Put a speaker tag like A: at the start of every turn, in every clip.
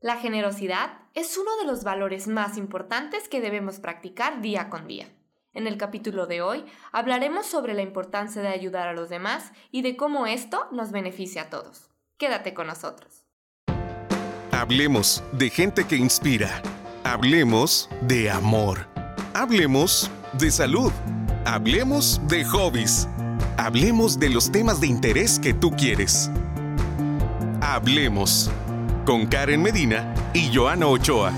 A: La generosidad es uno de los valores más importantes que debemos practicar día con día. En el capítulo de hoy hablaremos sobre la importancia de ayudar a los demás y de cómo esto nos beneficia a todos. Quédate con nosotros.
B: Hablemos de gente que inspira. Hablemos de amor. Hablemos de salud. Hablemos de hobbies. Hablemos de los temas de interés que tú quieres. Hablemos con Karen Medina y Joana Ochoa.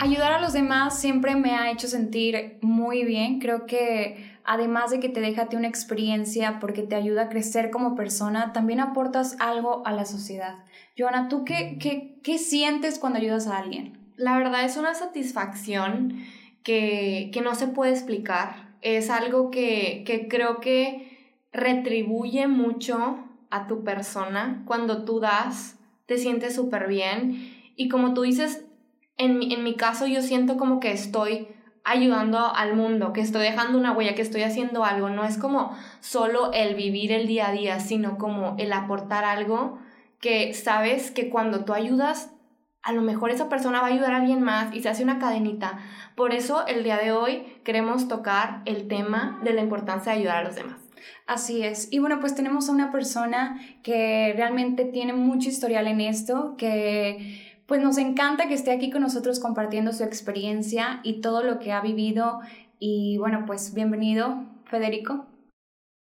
C: Ayudar a los demás siempre me ha hecho sentir muy bien. Creo que además de que te deja una experiencia porque te ayuda a crecer como persona, también aportas algo a la sociedad. Joana, ¿tú qué, qué, qué sientes cuando ayudas a alguien?
A: La verdad es una satisfacción que, no se puede explicar. Es algo que, creo que retribuye mucho a tu persona. Cuando tú das, te sientes súper bien. Y como tú dices, en, en mi caso yo siento como que estoy ayudando al mundo, que estoy dejando una huella, que estoy haciendo algo. No es como solo el vivir el día a día, sino como el aportar algo que sabes que cuando tú ayudas a lo mejor esa persona va a ayudar a alguien más y se hace una cadenita. Por eso el día de hoy queremos tocar el tema de la importancia de ayudar a los demás.
C: Así es. Y bueno, pues tenemos a una persona que realmente tiene mucho historial en esto, que pues nos encanta que esté aquí con nosotros compartiendo su experiencia y todo lo que ha vivido. Y bueno, pues bienvenido, Federico.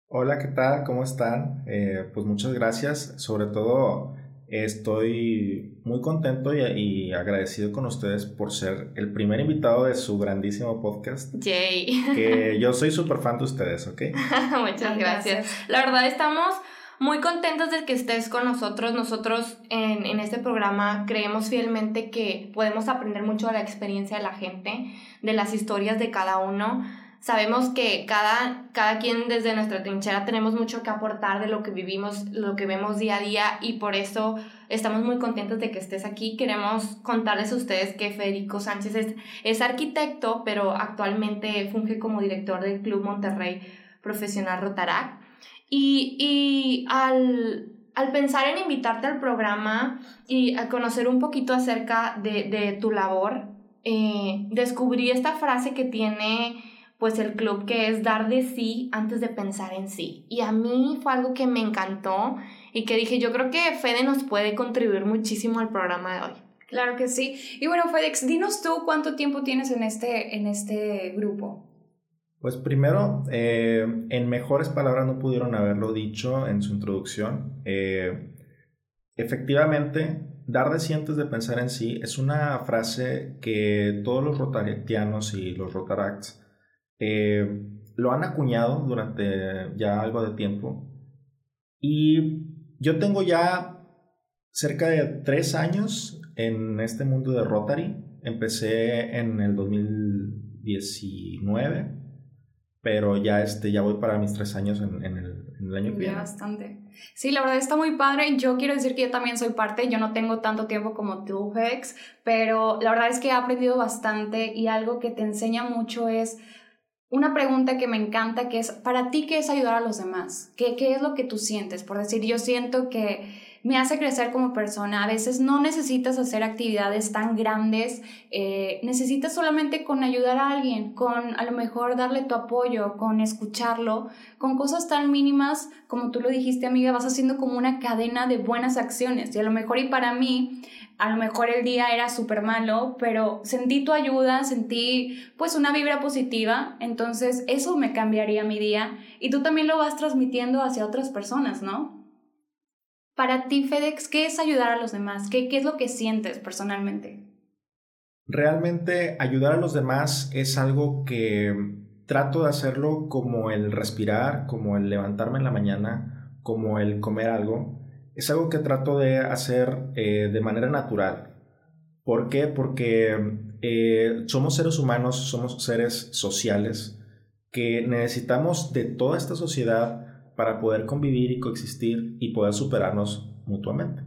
D: Hola, ¿qué tal? ¿Cómo están? Eh, pues muchas gracias. Sobre todo Estoy muy contento y, agradecido con ustedes por ser el primer invitado de su grandísimo podcast.
A: Yay.
D: Que yo soy súper fan de ustedes, ¿ok?
A: Muchas gracias. La verdad estamos muy contentos de que estés con nosotros. Nosotros en, en este programa creemos fielmente que podemos aprender mucho de la experiencia de la gente, de las historias de cada uno Sabemos que cada, cada quien desde nuestra trinchera tenemos mucho que aportar de lo que vivimos, lo que vemos día a día y por eso estamos muy contentos de que estés aquí. Queremos contarles a ustedes que Federico Sánchez es, es arquitecto, pero actualmente funge como director del Club Monterrey Profesional Rotarac. Y, y al, al pensar en invitarte al programa y a conocer un poquito acerca de, de tu labor, eh, descubrí esta frase que tiene pues el club que es dar de sí antes de pensar en sí. Y a mí fue algo que me encantó y que dije, yo creo que Fede nos puede contribuir muchísimo al programa de hoy.
C: Claro que sí. Y bueno, Fedex, dinos tú cuánto tiempo tienes en este, en este grupo.
D: Pues primero, eh, en mejores palabras no pudieron haberlo dicho en su introducción. Eh, efectivamente, dar de sí antes de pensar en sí es una frase que todos los rotarianos y los rotaracts eh, lo han acuñado durante ya algo de tiempo. Y yo tengo ya cerca de tres años en este mundo de Rotary. Empecé en el 2019, pero ya, este, ya voy para mis tres años en, el, en el, año que viene.
C: bastante. Sí, la verdad está muy padre. Yo quiero decir que yo también soy parte. Yo no tengo tanto tiempo como tú, Hex, pero la verdad es que he aprendido bastante y algo que te enseña mucho es una pregunta que me encanta, que es, ¿para ti qué es ayudar a los demás? ¿Qué, ¿Qué es lo que tú sientes? Por decir, yo siento que me hace crecer como persona. A veces no necesitas hacer actividades tan grandes, eh, necesitas solamente con ayudar a alguien, con a lo mejor darle tu apoyo, con escucharlo, con cosas tan mínimas como tú lo dijiste, amiga, vas haciendo como una cadena de buenas acciones. Y a lo mejor y para mí a lo mejor el día era súper malo, pero sentí tu ayuda, sentí pues una vibra positiva, entonces eso me cambiaría mi día y tú también lo vas transmitiendo hacia otras personas, ¿no? Para ti, FedEx, ¿qué es ayudar a los demás? ¿Qué, qué es lo que sientes personalmente?
D: Realmente ayudar a los demás es algo que trato de hacerlo como el respirar, como el levantarme en la mañana, como el comer algo es algo que trato de hacer eh, de manera natural. ¿Por qué? Porque eh, somos seres humanos, somos seres sociales que necesitamos de toda esta sociedad para poder convivir y coexistir y poder superarnos mutuamente.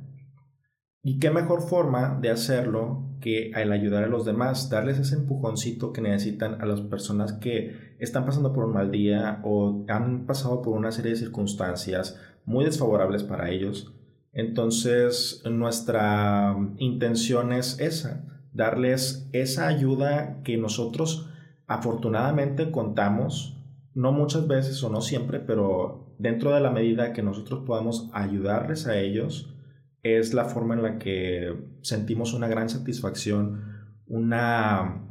D: Y qué mejor forma de hacerlo que el ayudar a los demás, darles ese empujoncito que necesitan a las personas que están pasando por un mal día o han pasado por una serie de circunstancias muy desfavorables para ellos. Entonces, nuestra intención es esa, darles esa ayuda que nosotros afortunadamente contamos, no muchas veces o no siempre, pero dentro de la medida que nosotros podamos ayudarles a ellos, es la forma en la que sentimos una gran satisfacción, una,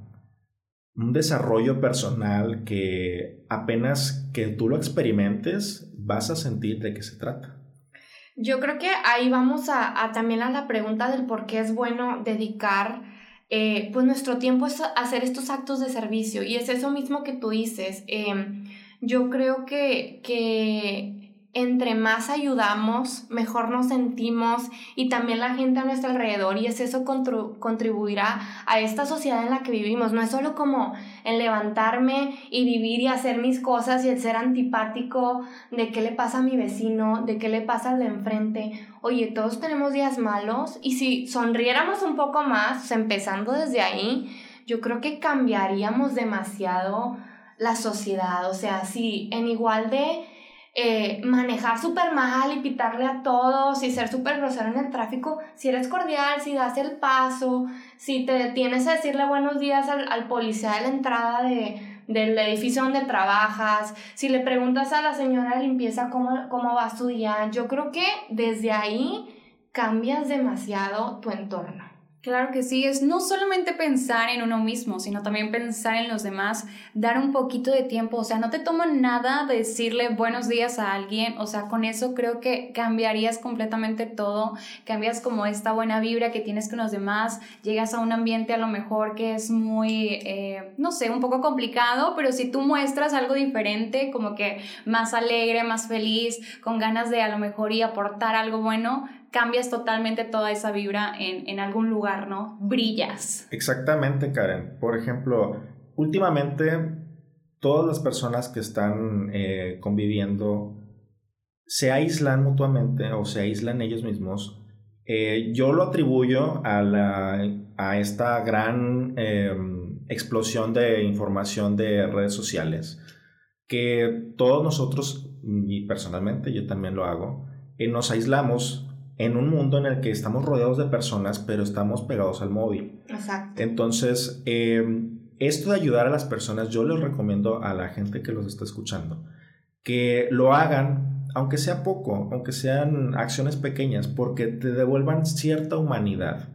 D: un desarrollo personal que apenas que tú lo experimentes vas a sentir de qué se trata.
A: Yo creo que ahí vamos a, también a la pregunta del por qué es bueno dedicar eh, pues nuestro tiempo a hacer estos actos de servicio y es eso mismo que tú dices. Em, yo creo que, que entre más ayudamos, mejor nos sentimos y también la gente a nuestro alrededor y es eso contribuirá a esta sociedad en la que vivimos. No es solo como el levantarme y vivir y hacer mis cosas y el ser antipático de qué le pasa a mi vecino, de qué le pasa al de enfrente. Oye, todos tenemos días malos y si sonriéramos un poco más, empezando desde ahí, yo creo que cambiaríamos demasiado la sociedad. O sea, si en igual de eh, manejar súper mal y pitarle a todos y ser súper grosero en el tráfico, si eres cordial, si das el paso, si te detienes a decirle buenos días al, al policía de la entrada de, del edificio donde trabajas, si le preguntas a la señora de limpieza cómo, cómo va su día, yo creo que desde ahí cambias demasiado tu entorno.
C: Claro que sí, es no solamente pensar en uno mismo, sino también pensar en los demás, dar un poquito de tiempo, o sea, no te toma nada decirle buenos días a alguien, o sea, con eso creo que cambiarías completamente todo, cambias como esta buena vibra que tienes con los demás, llegas a un ambiente a lo mejor que es muy, eh, no sé, un poco complicado, pero si tú muestras algo diferente, como que más alegre, más feliz, con ganas de a lo mejor y aportar algo bueno, cambias totalmente toda esa vibra en, algún lugar, ¿no? Brillas.
D: Exactamente, Karen. Por ejemplo, últimamente todas las personas que están eh, conviviendo se aíslan mutuamente o se aíslan ellos mismos. Eh, yo lo atribuyo a, la, a esta gran em, explosión de información de redes sociales que todos nosotros, y personalmente yo también lo hago, eh, nos aislamos en un mundo en el que estamos rodeados de personas, pero estamos pegados al móvil. Exacto. Entonces, em, esto de ayudar a las personas, yo les recomiendo a la gente que los está escuchando que lo hagan, aunque sea poco, aunque sean acciones pequeñas, porque te devuelvan cierta humanidad.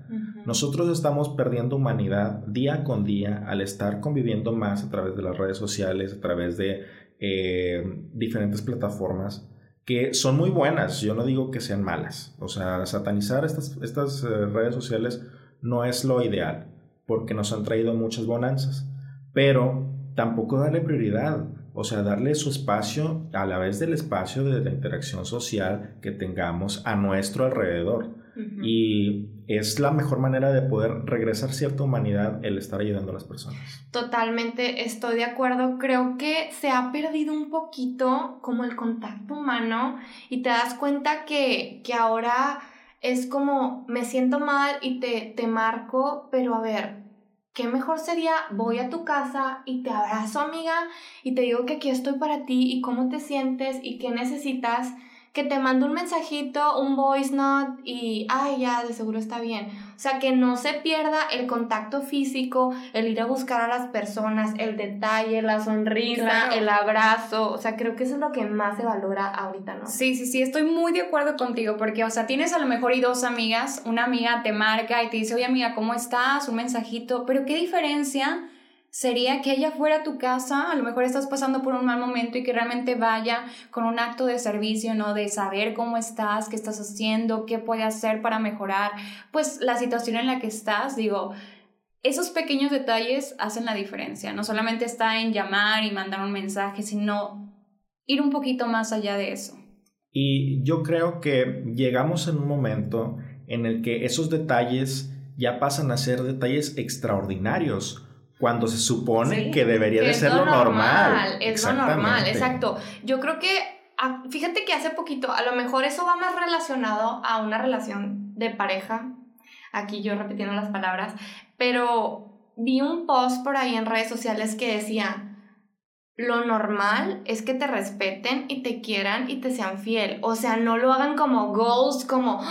D: Nosotros estamos perdiendo humanidad día con día al estar conviviendo más a través de las redes sociales, a través de eh, diferentes plataformas que son muy buenas, yo no digo que sean malas. O sea, satanizar estas, estas eh, redes sociales no es lo ideal, porque nos han traído muchas bonanzas, pero tampoco darle prioridad, o sea, darle su espacio a la vez del espacio de la interacción social que tengamos a nuestro alrededor. Y es la mejor manera de poder regresar cierta humanidad el estar ayudando a las personas.
A: Totalmente, estoy de acuerdo. Creo que se ha perdido un poquito como el contacto humano y te das cuenta que, que ahora es como me siento mal y te, te marco, pero a ver, ¿qué mejor sería? Voy a tu casa y te abrazo, amiga, y te digo que aquí estoy para ti y cómo te sientes y qué necesitas que te mando un mensajito, un voice note y, ay, ya, de seguro está bien. O sea, que no se pierda el contacto físico, el ir a buscar a las personas, el detalle, la sonrisa, el abrazo. O sea, creo que eso es lo que más se valora ahorita, ¿no?
C: Sí, sí, sí, estoy muy de acuerdo contigo porque, o sea, tienes a lo mejor y dos amigas, una amiga te marca y te dice, oye, amiga, ¿cómo estás? Un mensajito, pero ¿qué diferencia? Sería que ella fuera a tu casa, a lo mejor estás pasando por un mal momento y que realmente vaya con un acto de servicio, ¿no? De saber cómo estás, qué estás haciendo, qué puede hacer para mejorar, pues la situación en la que estás, digo, esos pequeños detalles hacen la diferencia, no solamente está en llamar y mandar un mensaje, sino ir un poquito más allá de eso.
D: Y yo creo que llegamos en un momento en el que esos detalles ya pasan a ser detalles extraordinarios cuando se supone que debería de ser lo normal.
A: Es lo normal, exacto. Yo creo que, ah, fíjate que hace poquito, a lo mejor eso va más relacionado a una relación de pareja, aquí yo repitiendo las palabras, pero vi un post por ahí en redes sociales que decía, lo normal es que te respeten y te quieran y te sean fiel. O sea, no lo hagan como goals, como,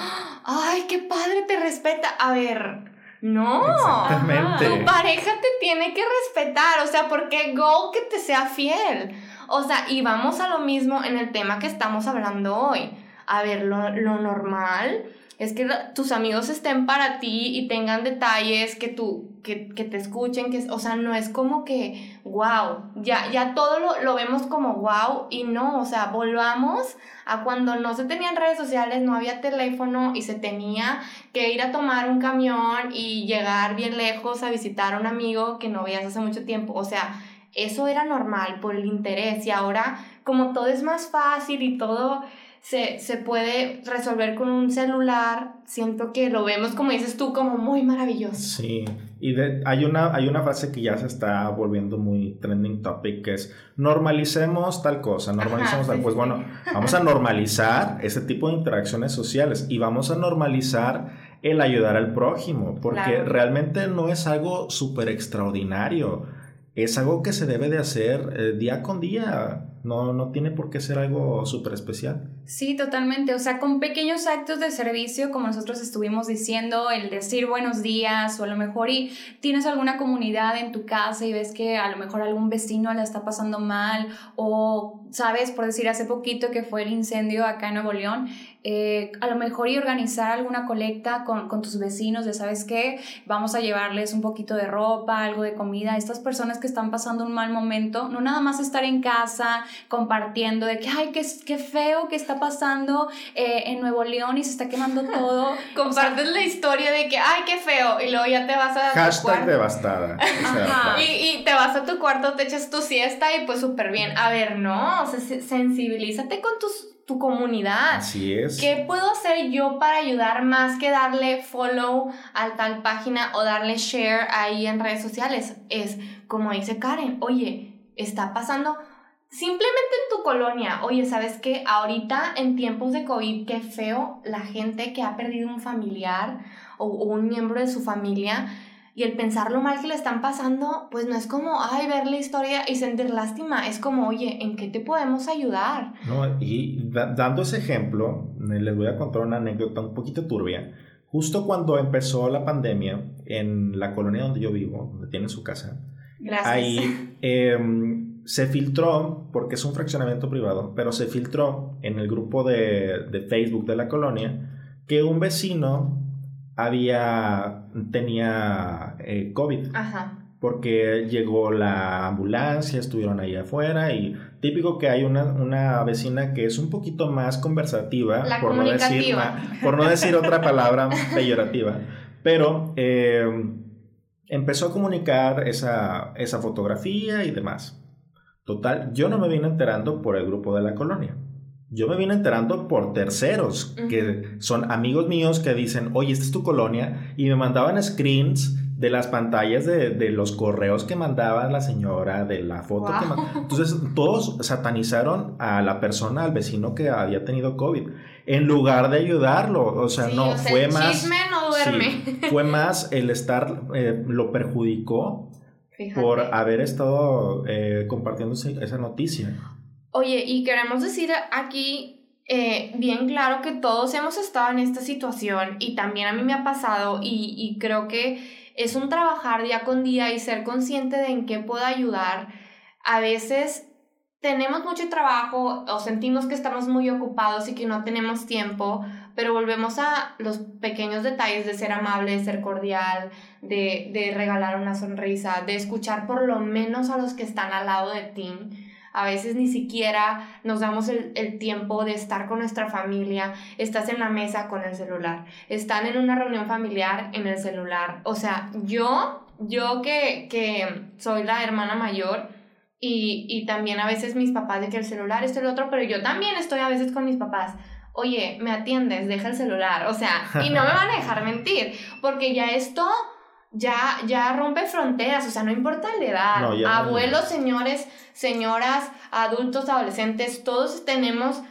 A: ay, qué padre te respeta. A ver, no.
D: Exactamente.
A: Tu pareja te tiene que respetar. O sea, porque goal que te sea fiel. O sea, y vamos a lo mismo en el tema que estamos hablando hoy. A ver, lo, lo normal es que tus amigos estén para ti y tengan detalles que tú, que, que te escuchen, que, o sea, no es como que, wow, ya, ya todo lo, lo vemos como wow y no, o sea, volvamos a cuando no se tenían redes sociales, no había teléfono y se tenía que ir a tomar un camión y llegar bien lejos a visitar a un amigo que no veías hace mucho tiempo, o sea, eso era normal por el interés y ahora como todo es más fácil y todo se, se puede resolver con un celular, siento que lo vemos, como dices tú, como muy maravilloso.
D: Sí, y de, hay, una, hay una frase que ya se está volviendo muy trending topic, que es normalicemos tal cosa, normalicemos
A: Ajá,
D: tal.
A: sí,
D: Pues
A: sí.
D: bueno, vamos a normalizar ese tipo de interacciones sociales y vamos a normalizar el ayudar al prójimo, porque
A: Claro.
D: realmente no es algo súper extraordinario. Es algo que se debe de hacer eh, día con día. No, no tiene por qué ser algo súper especial.
C: Sí, totalmente. O sea, con pequeños actos de servicio, como nosotros estuvimos diciendo, el decir buenos días o a lo mejor y tienes alguna comunidad en tu casa y ves que a lo mejor algún vecino la está pasando mal o, sabes, por decir hace poquito que fue el incendio acá en Nuevo León, eh, a lo mejor y organizar alguna colecta con, con tus vecinos de, ¿sabes qué? Vamos a llevarles un poquito de ropa, algo de comida a estas personas que están pasando un mal momento, no nada más estar en casa compartiendo de que, ay, qué, qué feo que está pasando eh, en Nuevo León y se está quemando todo.
A: Compartes la historia de que, ay, qué feo, y luego ya te vas a
D: Hashtag devastada. O sea,
C: Ajá.
A: Y, y te vas a tu cuarto, te echas tu siesta y pues súper bien. A ver, no, sensibilízate con tus, tu comunidad.
D: Así es.
A: ¿Qué puedo hacer yo para ayudar más que darle follow a tal página o darle share ahí en redes sociales? Es como dice Karen, oye, está pasando simplemente en tu colonia. Oye, ¿sabes qué? Ahorita en tiempos de COVID, qué feo la gente que ha perdido un familiar o, o un miembro de su familia. Y el pensar lo mal que le están pasando, pues no es como, ay, ver la historia y sentir lástima. Es como, oye, ¿en qué te podemos ayudar?
D: No, y da- dando ese ejemplo, eh, les voy a contar una anécdota un poquito turbia. Justo cuando empezó la pandemia en la colonia donde yo vivo, donde tiene su casa,
A: Gracias.
D: ahí em, se filtró, porque es un fraccionamiento privado, pero se filtró en el grupo de, de Facebook de la colonia que un vecino había, tenía eh, COVID
A: Ajá.
D: porque llegó la ambulancia, estuvieron ahí afuera y típico que hay una, una vecina que es un poquito más conversativa,
A: La
D: por no, decir, por no decir otra palabra peyorativa, pero eh, empezó a comunicar esa, esa fotografía y demás. Total, yo no me vine enterando por el grupo de la colonia. Yo me vine enterando por terceros, que son amigos míos que dicen, oye, esta es tu colonia, y me mandaban screens de las pantallas de, de los correos que mandaba la señora, de la foto que
A: Wow.
D: mandaba. Entonces, todos satanizaron a la persona, al vecino que había tenido COVID, en lugar de ayudarlo. O sea,
A: Sí,
D: no,
A: o sea,
D: fue
A: el
D: más...
A: no duerme.
D: Sí, fue más el estar, eh, lo perjudicó
A: Fíjate.
D: por haber estado eh, compartiendo esa noticia.
A: Oye, y queremos decir aquí eh, bien claro que todos hemos estado en esta situación y también a mí me ha pasado y, y creo que es un trabajar día con día y ser consciente de en qué puedo ayudar. A veces tenemos mucho trabajo o sentimos que estamos muy ocupados y que no tenemos tiempo, pero volvemos a los pequeños detalles de ser amable, de ser cordial, de, de regalar una sonrisa, de escuchar por lo menos a los que están al lado de ti. A veces ni siquiera nos damos el, el tiempo de estar con nuestra familia. Estás en la mesa con el celular. Están en una reunión familiar en el celular. O sea, yo, yo que, que soy la hermana mayor y, y también a veces mis papás de que el celular, esto lo otro, pero yo también estoy a veces con mis papás. Oye, me atiendes, deja el celular. O sea, y no me van a dejar mentir, porque ya esto ya, ya rompe fronteras, o sea, no importa la edad.
D: No, ya no.
A: Abuelos, señores, señoras, adultos, adolescentes, todos tenemos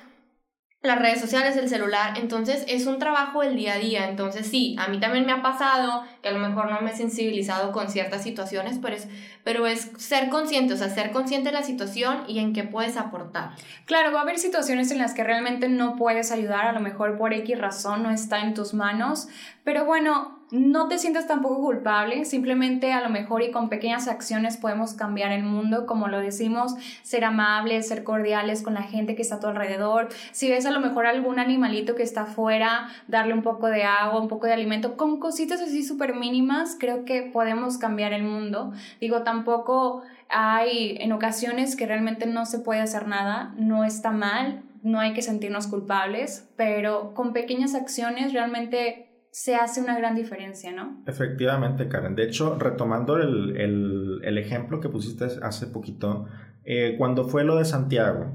A: las redes sociales, el celular, entonces es un trabajo del día a día, entonces sí, a mí también me ha pasado que a lo mejor no me he sensibilizado con ciertas situaciones, pero es, pero es ser consciente, o sea, ser consciente de la situación y en qué puedes aportar.
C: Claro, va a haber situaciones en las que realmente no puedes ayudar, a lo mejor por X razón no está en tus manos, pero bueno, no te sientas tampoco culpable, simplemente a lo mejor y con pequeñas acciones podemos cambiar el mundo, como lo decimos, ser amables, ser cordiales con la gente que está a tu alrededor. Si ves a lo mejor algún animalito que está afuera, darle un poco de agua, un poco de alimento, con cositas así súper mínimas, creo que podemos cambiar el mundo. Digo, tampoco hay en ocasiones que realmente no se puede hacer nada, no está mal, no hay que sentirnos culpables, pero con pequeñas acciones realmente se hace una gran diferencia, ¿no?
D: Efectivamente, Karen. De hecho, retomando el, ejemplo que pusiste hace poquito, eh, cuando fue lo de Santiago,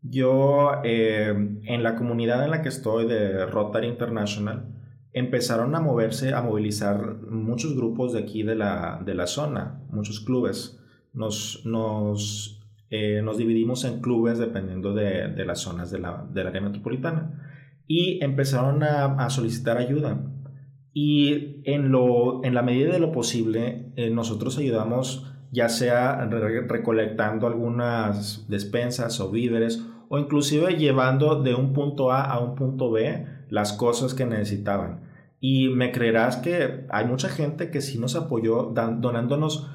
D: yo eh, en la comunidad en la que estoy de Rotary International, empezaron a moverse, a movilizar muchos grupos de aquí de la, zona, muchos clubes. Nos, nos, eh, nos dividimos en clubes dependiendo de, las zonas de la, del área metropolitana y empezaron a, solicitar ayuda. Y en, lo, en la medida de lo posible, eh, nosotros ayudamos ya sea recolectando algunas despensas o víveres o inclusive llevando de un punto A a un punto B las cosas que necesitaban. Y me creerás que hay mucha gente que sí nos apoyó donándonos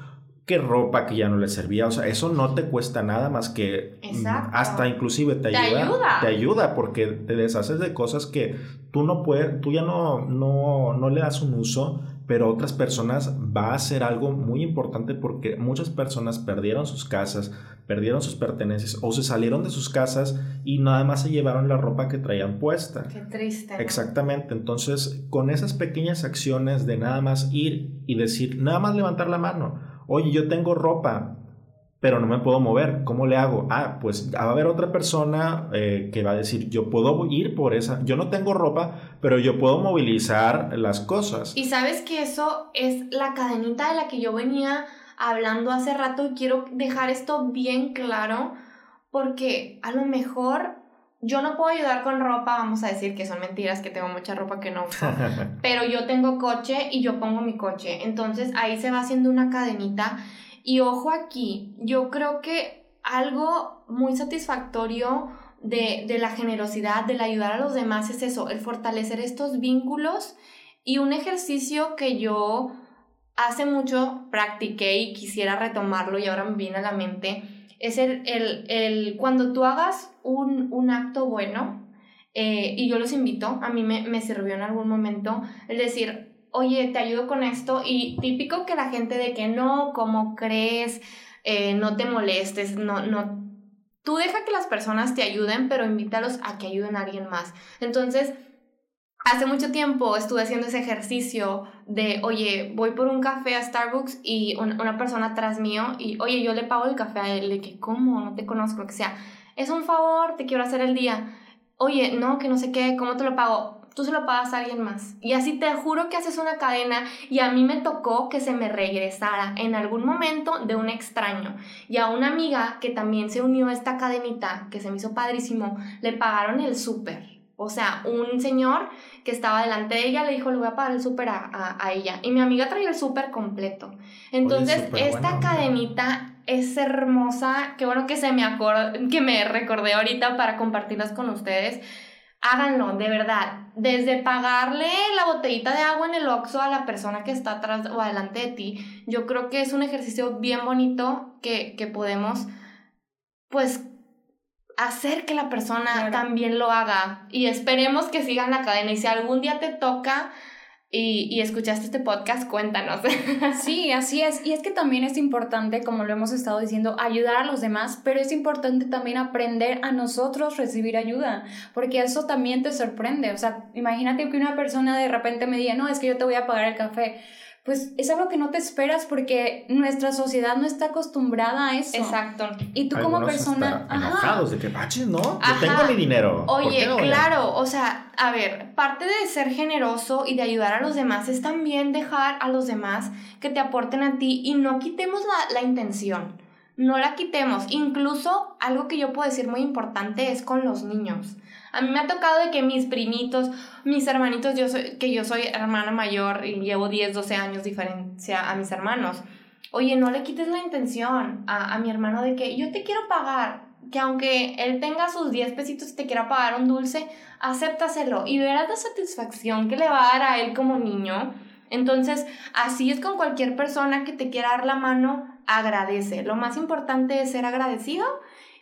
D: qué ropa que ya no le servía. O sea, eso no te cuesta nada más que mm, hasta inclusive te, ayuda, Te ayuda porque te deshaces de cosas que tú no puedes, tú ya no, no, no le das un uso, pero otras personas va a ser algo muy importante porque muchas personas perdieron sus casas, perdieron sus pertenencias o se salieron de sus casas y nada más se llevaron la ropa que traían puesta.
A: Qué triste.
D: Exactamente. Entonces, con esas pequeñas acciones de nada más ir y decir, nada más levantar la mano oye, yo tengo ropa, pero no me puedo mover, ¿cómo le hago? Ah, pues va a haber otra persona eh, que va a decir, yo puedo ir por esa, yo no tengo ropa, pero yo puedo movilizar las cosas.
A: Y sabes que eso es la cadenita de la que yo venía hablando hace rato y quiero dejar esto bien claro, porque a lo mejor yo no puedo ayudar con ropa, vamos a decir que son mentiras, que tengo mucha ropa que no uso, pero yo tengo coche y yo pongo mi coche. Entonces ahí se va haciendo una cadenita. Y ojo aquí, yo creo que algo muy satisfactorio de, de la generosidad, del ayudar a los demás es eso, el fortalecer estos vínculos y un ejercicio que yo hace mucho practiqué y quisiera retomarlo y ahora me viene a la mente es el, el, el cuando tú hagas un, un acto bueno, eh, y yo los invito, a mí me, me sirvió en algún momento, el decir, oye, te ayudo con esto, y típico que la gente de que no, ¿cómo crees? Eh, no te molestes, no, no, tú deja que las personas te ayuden, pero invítalos a que ayuden a alguien más. Entonces, hace mucho tiempo estuve haciendo ese ejercicio de, oye, voy por un café a Starbucks y una persona atrás mío y, oye, yo le pago el café a él, que, ¿cómo? No te conozco, lo que sea. Es un favor, te quiero hacer el día. Oye, no, que no sé qué, ¿cómo te lo pago? Tú se lo pagas a alguien más. Y así te juro que haces una cadena y a mí me tocó que se me regresara en algún momento de un extraño. Y a una amiga que también se unió a esta cadenita, que se me hizo padrísimo, le pagaron el súper o sea, un señor que estaba delante de ella le dijo, le voy a pagar el súper a, ella. Y mi amiga traía el súper completo. Entonces, esta cadenita es hermosa. Qué bueno que se me que me recordé ahorita para compartirlas con ustedes. Háganlo, de verdad. Desde pagarle la botellita de agua en el Oxxo a la persona que está atrás o adelante de ti, yo creo que es un ejercicio bien bonito que, que podemos, pues, hacer que la persona también lo haga y esperemos que sigan la cadena y si algún día te toca y, y, escuchaste este podcast, cuéntanos.
C: Sí, así es. Y es que también es importante, como lo hemos estado diciendo, ayudar a los demás, pero es importante también aprender a nosotros recibir ayuda, porque eso también te sorprende. O sea, imagínate que una persona de repente me diga, no, es que yo te voy a pagar el café pues es algo que no te esperas porque nuestra sociedad no está acostumbrada a eso.
A: Exacto.
C: Y tú como persona...
D: Enojados de que baches, ¿no? Yo tengo mi dinero.
A: Oye, claro, o sea, a ver, parte de ser generoso y de ayudar a los demás es también dejar a los demás que te aporten a ti y no quitemos la, la intención. no la quitemos. Incluso algo que yo puedo decir muy importante es con los niños. A mí me ha tocado de que mis primitos, mis hermanitos, yo que yo soy hermana mayor y llevo 10, 12 años diferencia a mis hermanos. Oye, no le quites la intención a, a mi hermano de que yo te quiero pagar, que aunque él tenga sus 10 pesitos y te quiera pagar un dulce, acéptaselo y verás la satisfacción que le va a dar a él como niño. Entonces, así es con cualquier persona que te quiera dar la mano, agradece. Lo más importante es ser agradecido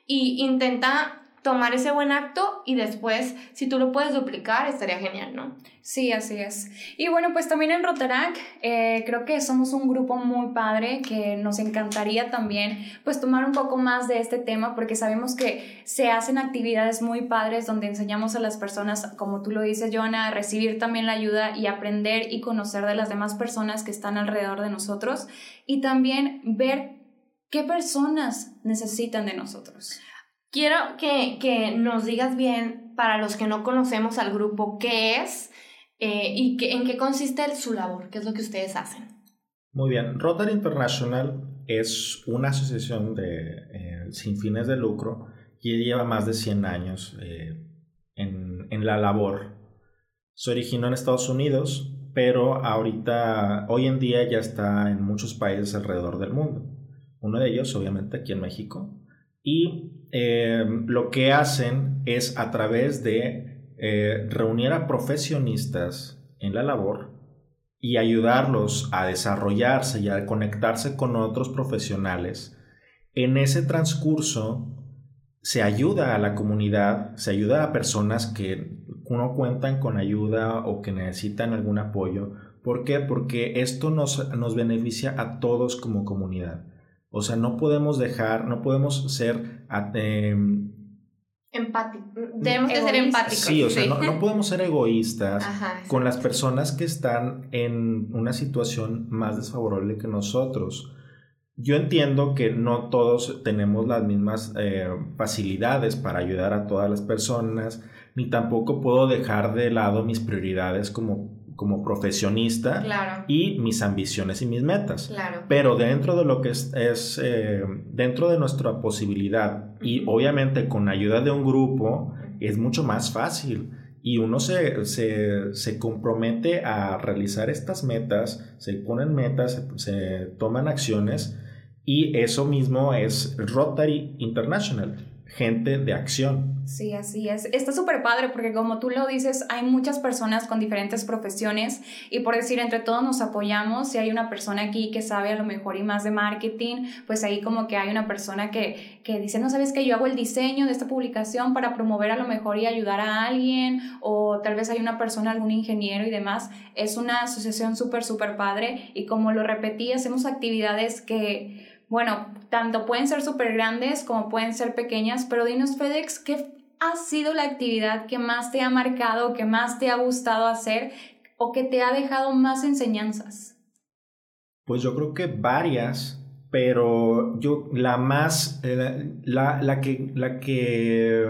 A: y intenta tomar ese buen acto y después, si tú lo puedes duplicar, estaría genial, ¿no?
C: Sí, así es. Y bueno, pues también en Rotarac eh, creo que somos un grupo muy padre que nos encantaría también pues tomar un poco más de este tema porque sabemos que se hacen actividades muy padres donde enseñamos a las personas, como tú lo dices, Joana, a recibir también la ayuda y aprender y conocer de las demás personas que están alrededor de nosotros y también ver qué personas necesitan de nosotros.
A: Quiero que, que, nos digas bien, para los que no conocemos al grupo, qué es eh, y que, en qué consiste su labor, qué es lo que ustedes hacen.
D: Muy bien, Rotary International es una asociación de, eh, sin fines de lucro que lleva más de 100 años eh, en, en la labor. Se originó en Estados Unidos, pero ahorita, hoy en día ya está en muchos países alrededor del mundo. Uno de ellos, obviamente, aquí en México. Y eh, lo que hacen es a través de eh, reunir a profesionistas en la labor y ayudarlos a desarrollarse y a conectarse con otros profesionales. En ese transcurso se ayuda a la comunidad, se ayuda a personas que no cuentan con ayuda o que necesitan algún apoyo. ¿Por qué? Porque esto nos, nos beneficia a todos como comunidad. O sea, no podemos dejar, no podemos ser... Eh,
A: Empáticos. Debemos de ser empáticos.
D: Sí, o sea, No, podemos ser egoístas con las personas que están en una situación más desfavorable que nosotros. Yo entiendo que no todos tenemos las mismas eh, facilidades para ayudar a todas las personas, ni tampoco puedo dejar de lado mis prioridades como como profesionista y mis ambiciones y mis metas. Pero dentro de lo que es, eh, dentro de nuestra posibilidad y obviamente con ayuda de un grupo es mucho más fácil. Y uno se, se, compromete a realizar estas metas, se ponen metas, se toman acciones y eso mismo es Rotary International gente de acción.
C: Sí, así es. Está súper padre porque como tú lo dices, hay muchas personas con diferentes profesiones y por decir, entre todos nos apoyamos. Si hay una persona aquí que sabe a lo mejor y más de marketing, pues ahí como que hay una persona que, que dice, no sabes que yo hago el diseño de esta publicación para promover a lo mejor y ayudar a alguien o tal vez hay una persona, algún ingeniero y demás. Es una asociación súper, súper padre y como lo repetí, hacemos actividades que bueno, tanto pueden ser súper grandes como pueden ser pequeñas, pero dinos FedEx, ¿qué ha sido la actividad que más te ha marcado, que más te ha gustado hacer o que te ha dejado más enseñanzas?
D: Pues yo creo que varias, pero yo la más, eh, la, que, la que,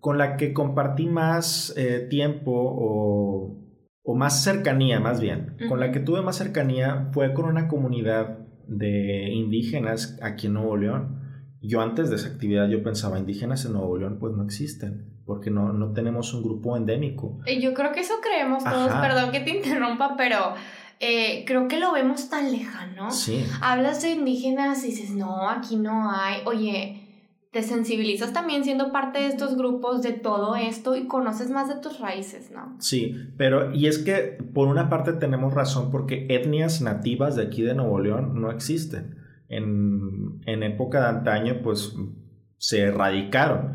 D: con la que compartí más eh, tiempo o, o, más cercanía, más bien, con la que tuve más cercanía fue con una comunidad de indígenas aquí en Nuevo León. Yo antes de esa actividad yo pensaba, indígenas en Nuevo León pues no existen, porque no, no tenemos un grupo endémico.
A: Yo creo que eso creemos todos, perdón que te interrumpa, pero eh, creo que lo vemos tan lejano.
D: Sí.
A: Hablas de indígenas y dices, no, aquí no hay. Oye, te sensibilizas también siendo parte de estos grupos, de todo esto y conoces más de tus raíces, ¿no?
D: Sí, pero y es que por una parte tenemos razón porque etnias nativas de aquí de Nuevo León no existen. En, en época de antaño pues se erradicaron,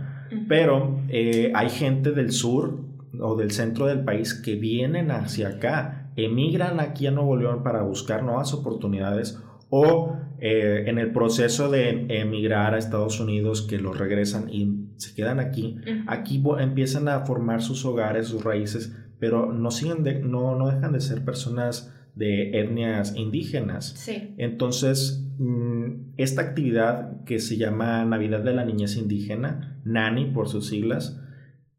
D: pero eh, hay gente del sur o del centro del país que vienen hacia acá, emigran aquí a Nuevo León para buscar nuevas oportunidades o eh, en el proceso de emigrar a Estados Unidos que los regresan y se quedan aquí, aquí empiezan a formar sus hogares, sus raíces, pero no, siguen no, no dejan de ser personas de etnias indígenas. Entonces, mm, esta actividad que se llama Navidad de la Niñez Indígena, NANI por sus siglas,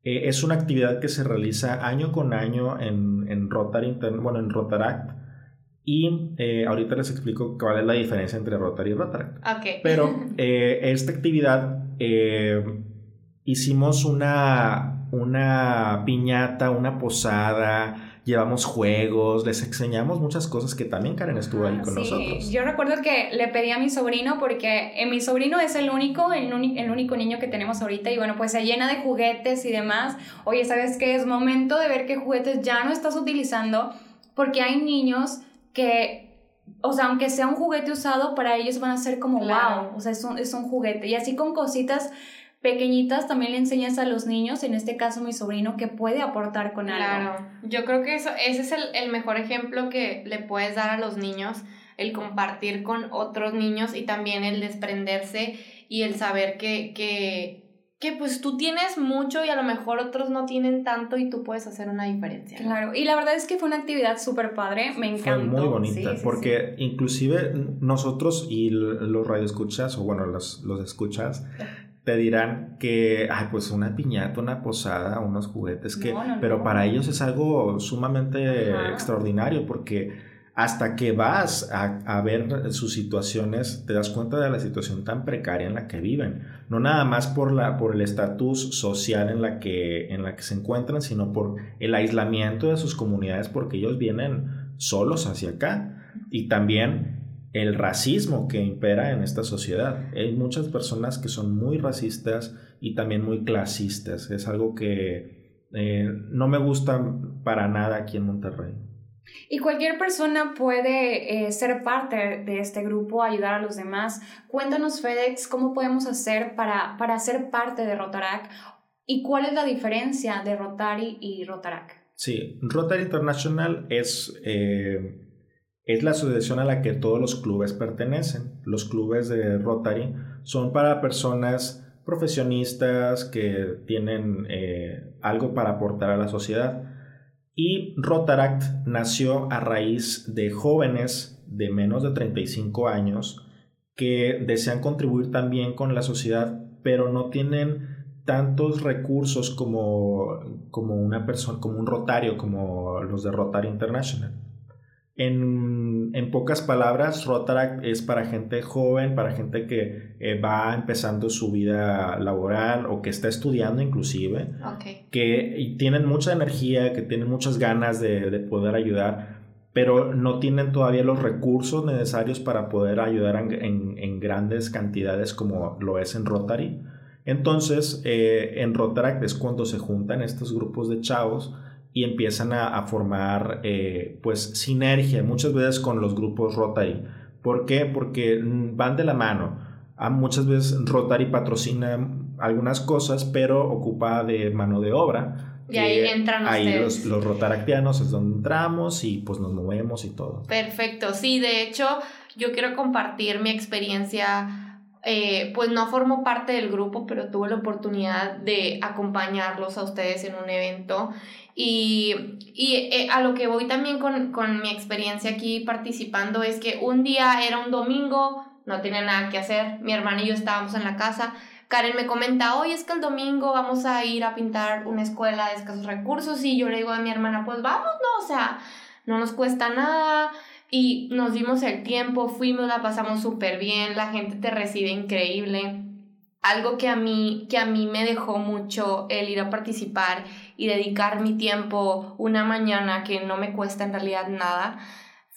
D: eh, es una actividad que se realiza año con año en, en Rotary, bueno, en Rotaract, Y eh, ahorita les explico cuál es la diferencia entre Rotary y Rotaract.
A: Ok.
D: Pero eh, esta actividad eh, hicimos una, una piñata, una posada, llevamos juegos, les enseñamos muchas cosas que también Karen estuvo ahí
C: Ah,
D: con
C: sí.
D: nosotros.
C: Yo recuerdo que le pedí a mi sobrino porque eh, mi sobrino es el único, el, el único niño que tenemos ahorita y bueno, pues se llena de juguetes y demás. Oye, ¿sabes qué? Es momento de ver qué juguetes ya no estás utilizando porque hay niños que, o sea, aunque sea un juguete usado, para ellos van a ser como
A: Claro.
C: wow, o sea, es un, es un juguete. Y así con cositas pequeñitas también le enseñas a los niños, en este caso mi sobrino, que puede aportar con algo.
A: Claro, yo creo que eso, ese es el, el mejor ejemplo que le puedes dar a los niños, el compartir con otros niños y también el desprenderse y el saber que, que, que pues tú tienes mucho y a lo mejor otros no tienen tanto y tú puedes hacer una diferencia. ¿no?
C: Claro, y la verdad es que fue una actividad súper padre, me
D: Fue
C: encantó.
D: muy bonita,
C: Sí, sí,
D: porque inclusive nosotros y los radioescuchas, o bueno, los, los escuchas, te dirán que, ay, pues una piñata, una posada, unos juguetes, que,
C: No, no,
D: pero
C: no.
D: para ellos es algo sumamente
C: Ajá.
D: extraordinario, porque hasta que vas a, ver sus situaciones, te das cuenta de la situación tan precaria en la que viven. No nada más por, el estatus social en la, que, en la que se encuentran, sino por el aislamiento de sus comunidades, porque ellos vienen solos hacia acá. Y también el racismo que impera en esta sociedad. Hay muchas personas que son muy racistas y también muy clasistas. Es algo que eh, no me gusta para nada aquí en Monterrey.
C: Y cualquier persona puede eh, ser parte de este grupo, ayudar a los demás. Cuéntanos, FedEx, cómo podemos hacer para, para ser parte de Rotarac y cuál es la diferencia de Rotary y Rotarac.
D: Sí, Rotary International es, eh, es la asociación a la que todos los clubes pertenecen. Los clubes de Rotary son para personas profesionistas que tienen eh, algo para aportar a la sociedad. Y Rotaract nació a raíz de jóvenes de menos de 35 años que desean contribuir también con la sociedad, pero no tienen tantos recursos como, como una persona, como un rotario, como los de Rotary International. En pocas palabras, Rotaract es para gente joven, para gente que eh, va empezando su vida laboral o que está estudiando inclusive, que tienen mucha energía, que tienen muchas ganas de, de poder ayudar, pero no tienen todavía los recursos necesarios para poder ayudar en, en- en grandes cantidades como lo es en Rotary. Entonces, eh, en Rotaract es cuando se juntan estos grupos de chavos y empiezan a, a formar eh, pues sinergia muchas veces con los grupos Rotary. ¿Por qué? Porque mm, van de la mano. Ah, muchas veces Rotary patrocina algunas cosas, pero ocupa de mano de obra.
A: Y ahí
D: que
A: entran
D: Ahí
A: ustedes.
D: los, los rotaractianos es donde entramos y pues nos movemos y todo.
A: Perfecto, sí, de hecho yo quiero compartir mi experiencia, eh, pues no formo parte del grupo, pero tuve la oportunidad de acompañarlos a ustedes en un evento y, y eh, a lo que voy también con, con mi experiencia aquí participando es que un día era un domingo, no tenía nada que hacer, mi hermana y yo estábamos en la casa. Karen me comenta, oye, es que el domingo vamos a ir a pintar una escuela de escasos recursos y yo le digo a mi hermana, pues vamos, no, o sea, no nos cuesta nada y nos dimos el tiempo, fuimos, la pasamos súper bien, la gente te recibe increíble. Algo que a mí que a mí me dejó mucho el ir a participar y dedicar mi tiempo una mañana que no me cuesta en realidad nada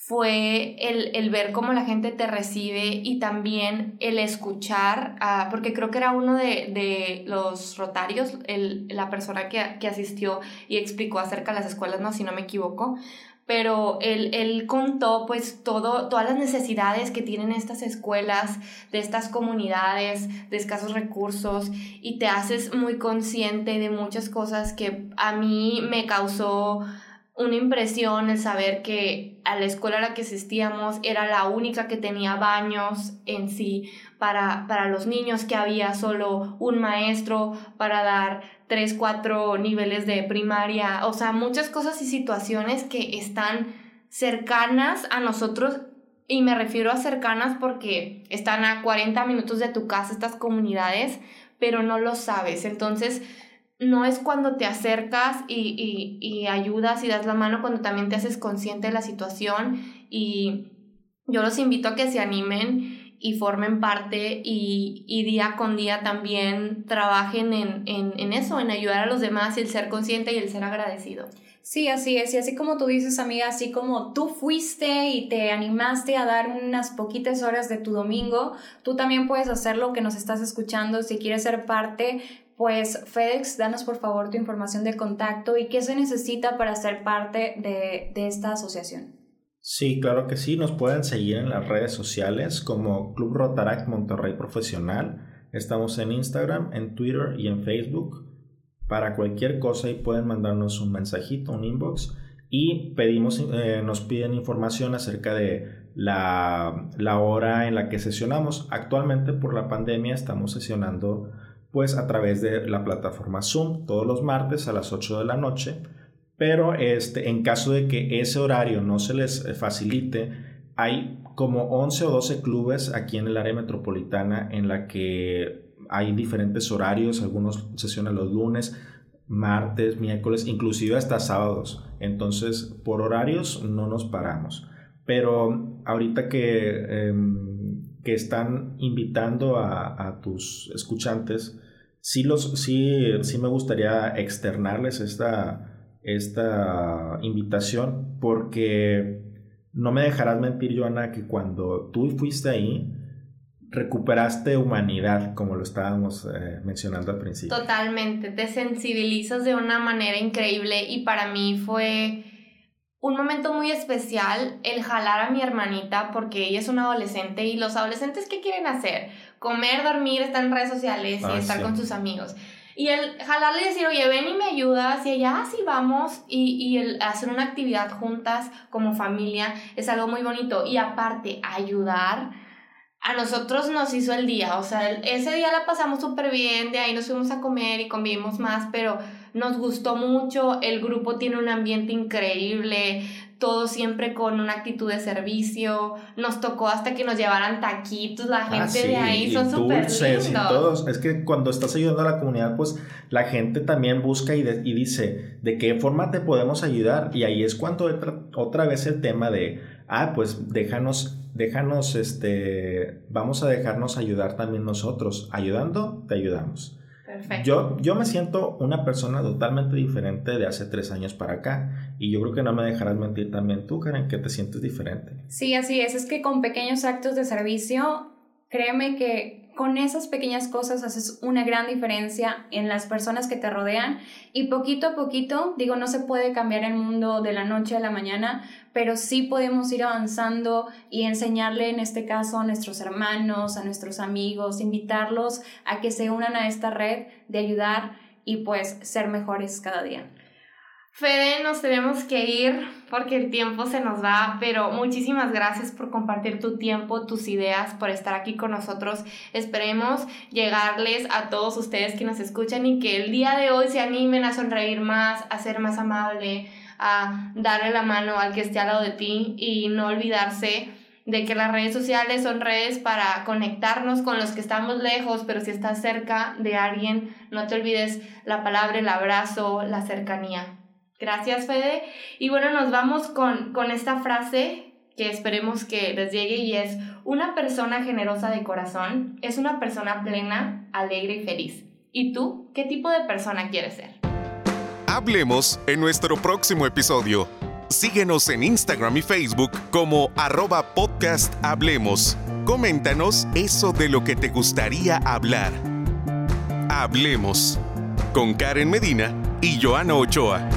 A: fue el, el ver cómo la gente te recibe y también el escuchar, ah, porque creo que era uno de, de los rotarios, el, la persona que, que asistió y explicó acerca de las escuelas, no, si no me equivoco, pero él, él contó pues todo, todas las necesidades que tienen estas escuelas, de estas comunidades, de escasos recursos, y te haces muy consciente de muchas cosas que a mí me causó una impresión el saber que a la escuela a la que asistíamos era la única que tenía baños en sí para, para los niños, que había solo un maestro para dar tres, cuatro niveles de primaria, o sea, muchas cosas y situaciones que están cercanas a nosotros y me refiero a cercanas porque están a 40 minutos de tu casa estas comunidades, pero no lo sabes. Entonces, no es cuando te acercas y, y, y ayudas y das la mano, cuando también te haces consciente de la situación y yo los invito a que se animen y formen parte y, y día con día también trabajen en, en, en eso, en ayudar a los demás y el ser consciente y el ser agradecido.
C: Sí, así es. Y así como tú dices, amiga, así como tú fuiste y te animaste a dar unas poquitas horas de tu domingo, tú también puedes hacer lo que nos estás escuchando. Si quieres ser parte, pues FedEx, danos por favor tu información de contacto y qué se necesita para ser parte de, de esta asociación.
D: Sí, claro que sí. Nos pueden seguir en las redes sociales como Club Rotaract Monterrey Profesional. Estamos en Instagram, en Twitter y en Facebook. Para cualquier cosa y pueden mandarnos un mensajito, un inbox y pedimos, eh, nos piden información acerca de la, la, hora en la que sesionamos. Actualmente por la pandemia estamos sesionando pues a través de la plataforma Zoom todos los martes a las 8 de la noche pero este, en caso de que ese horario no se les eh, facilite, hay como 11 o 12 clubes aquí en el área metropolitana en la que hay diferentes horarios, algunos sesionan los lunes, martes, miércoles, inclusive hasta sábados. Entonces, por horarios no nos paramos. Pero ahorita que, em, que están invitando a, a, tus escuchantes, sí, los, sí, sí me gustaría externarles esta esta invitación porque no me dejarás mentir, Joana, que cuando tú fuiste ahí, recuperaste humanidad, como lo estábamos eh, mencionando al principio.
A: Totalmente, te sensibilizas de una manera increíble y para mí fue un momento muy especial el jalar a mi hermanita porque ella es una adolescente y los adolescentes ¿qué quieren hacer? Comer, dormir, estar en redes sociales y ah, estar con sus amigos. Y el jalarle y decir, oye, ven y me ayudas, y ella, ah, vamos, y, y el hacer una actividad juntas como familia es algo muy bonito. Y aparte, ayudar, a nosotros nos hizo el día, o sea, ese día la pasamos súper bien, de ahí nos fuimos a comer y convivimos más, pero nos gustó mucho, el grupo tiene un ambiente increíble, todo siempre con una actitud de servicio. Nos tocó hasta que nos llevaran taquitos, la ah, gente de ahí son súper lindos.
D: Y todos. Es que cuando estás ayudando a la comunidad, pues la gente también busca y, y dice, ¿de qué forma te podemos ayudar? Y ahí es cuando entra otra vez el tema de, ah, pues déjanos, déjanos, este, vamos a dejarnos ayudar también nosotros. Ayudando, te ayudamos. Yo, yo me siento una persona totalmente diferente de hace tres años para acá. Y yo creo que no me dejarás mentir también tú, Karen, que te sientes diferente.
C: Sí, así es. Es que con pequeños actos de servicio, créeme que con esas pequeñas cosas haces una gran diferencia en las personas que te rodean y poquito a poquito, digo, no se puede cambiar el mundo de la noche a la mañana, pero sí podemos ir avanzando y enseñarle en este caso a nuestros hermanos, a nuestros amigos, invitarlos a que se unan a esta red de ayudar y pues ser mejores cada día.
A: Fede, nos tenemos que ir porque el tiempo se nos va, pero muchísimas gracias por compartir tu tiempo, tus ideas, por estar aquí con nosotros. Esperemos llegarles a todos ustedes que nos escuchan y que el día de hoy se animen a sonreír más, a ser más amable, a darle la mano al que esté al lado de ti y no olvidarse de que las redes sociales son redes para conectarnos con los que estamos lejos, pero si estás cerca de alguien, no te olvides la palabra, el abrazo, la cercanía. Gracias, Fede. Y bueno, nos vamos con, con esta frase que esperemos que les llegue y es, una persona generosa de corazón es una persona plena, alegre y feliz. ¿Y tú qué tipo de persona quieres ser?
B: Hablemos en nuestro próximo episodio. Síguenos en Instagram y Facebook como arroba podcast Hablemos. Coméntanos eso de lo que te gustaría hablar. Hablemos con Karen Medina y Joana Ochoa.